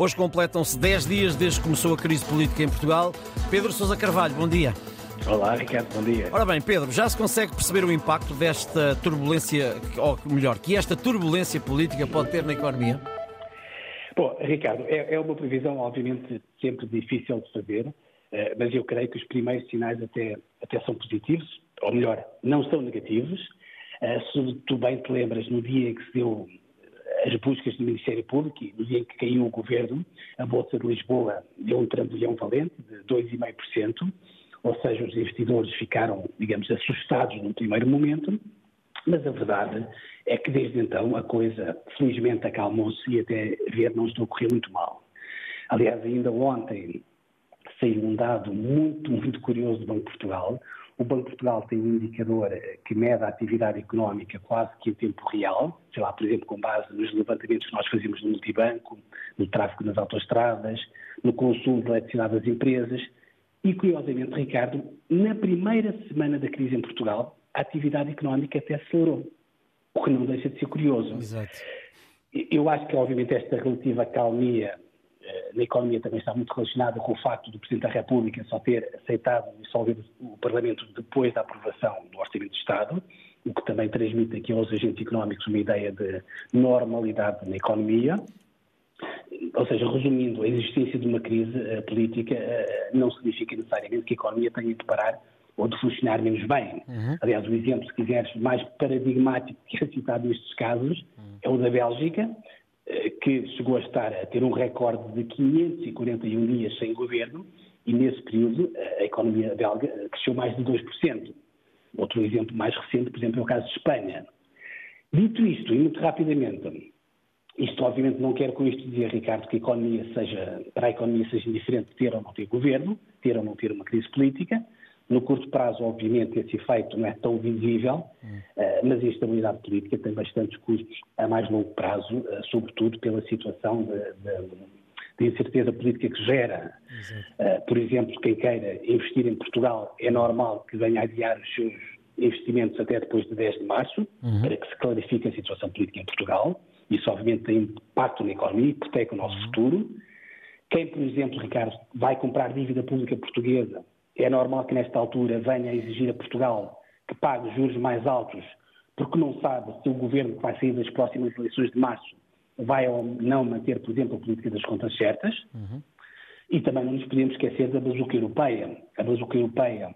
Hoje completam-se 10 dias desde que começou a crise política em Portugal. Pedro Sousa Carvalho, bom dia. Olá, Ricardo, bom dia. Ora bem, Pedro, já se consegue perceber o impacto desta turbulência, ou melhor, que esta turbulência política pode ter na economia? Bom, Ricardo, é, é uma previsão obviamente sempre difícil de fazer, eh, mas eu creio que os primeiros sinais até, até são positivos, ou melhor, não são negativos. Eh, se tu bem te lembras, no dia em que se deu as buscas do Ministério Público e no dia em que caiu o governo, a Bolsa de Lisboa deu um trambolhão valente de 2,5%, ou seja, os investidores ficaram, digamos, assustados num primeiro momento, mas a verdade é que desde então a coisa felizmente acalmou-se e até ver não estou a correr muito mal. Aliás, ainda ontem saiu um dado muito, muito curioso do Banco de Portugal, o Banco de Portugal tem um indicador que mede a atividade económica quase que em tempo real, sei lá, por exemplo, com base nos levantamentos que nós fazemos no multibanco, no tráfego nas autoestradas, no consumo de eletricidade das empresas. E, curiosamente, Ricardo, na primeira semana da crise em Portugal, a atividade económica até acelerou, o que não deixa de ser curioso. Exato. Eu acho que, obviamente, esta relativa calmia na economia também está muito relacionada com o facto do Presidente da República só ter aceitado dissolver o Parlamento depois da aprovação do Orçamento de Estado, o que também transmite aqui aos agentes económicos uma ideia de normalidade na economia. Ou seja, resumindo, a existência de uma crise uh, política uh, não significa necessariamente que a economia tenha de parar ou de funcionar menos bem. Uhum. Aliás, o exemplo, se quiseres, mais paradigmático que é citado nestes casos uhum. é o da Bélgica, que chegou a estar a ter um recorde de 541 dias sem governo e nesse período a economia belga cresceu mais de 2%. Outro exemplo mais recente, por exemplo, é o caso de Espanha. Dito isto, e muito rapidamente, isto obviamente não quer com isto dizer, Ricardo, que a economia seja, para a economia seja indiferente ter ou não ter governo, ter ou não ter uma crise política, no curto prazo, obviamente, esse efeito não é tão visível, mas a instabilidade política tem bastantes custos a mais longo prazo, uh, sobretudo pela situação de, incerteza política que gera. Uh, por exemplo, quem queira investir em Portugal é normal que venha adiar os seus investimentos até depois de 10 de março, uhum. para que se clarifique a situação política em Portugal. Isso, obviamente, tem impacto na economia, hipoteca o nosso uhum. futuro. Quem, por exemplo, Ricardo, vai comprar dívida pública portuguesa é normal que nesta altura venha a exigir a Portugal que pague juros mais altos, porque não sabe se o governo que vai sair das próximas eleições de março vai ou não manter, por exemplo, a política das contas certas. Uhum. E também não nos podemos esquecer da bazuca europeia. A bazuca europeia,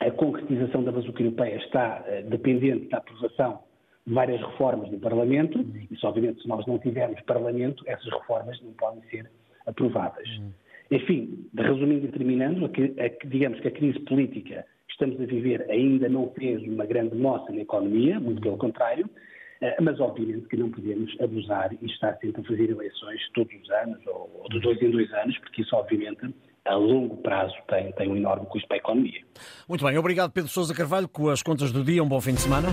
a concretização da bazuca europeia está uh, dependente da aprovação de várias reformas no Parlamento, uhum. e, obviamente, se nós não tivermos Parlamento, essas reformas não podem ser aprovadas. Uhum. Enfim, resumindo e terminando, digamos que a crise política estamos a viver ainda não fez uma grande moça na economia, muito pelo contrário, eh, mas obviamente que não podemos abusar e estar sempre a fazer eleições todos os anos ou, de dois em dois anos, porque isso obviamente a longo prazo tem, tem um enorme custo para a economia. Muito bem, obrigado Pedro Sousa Carvalho com as contas do dia, um bom fim de semana.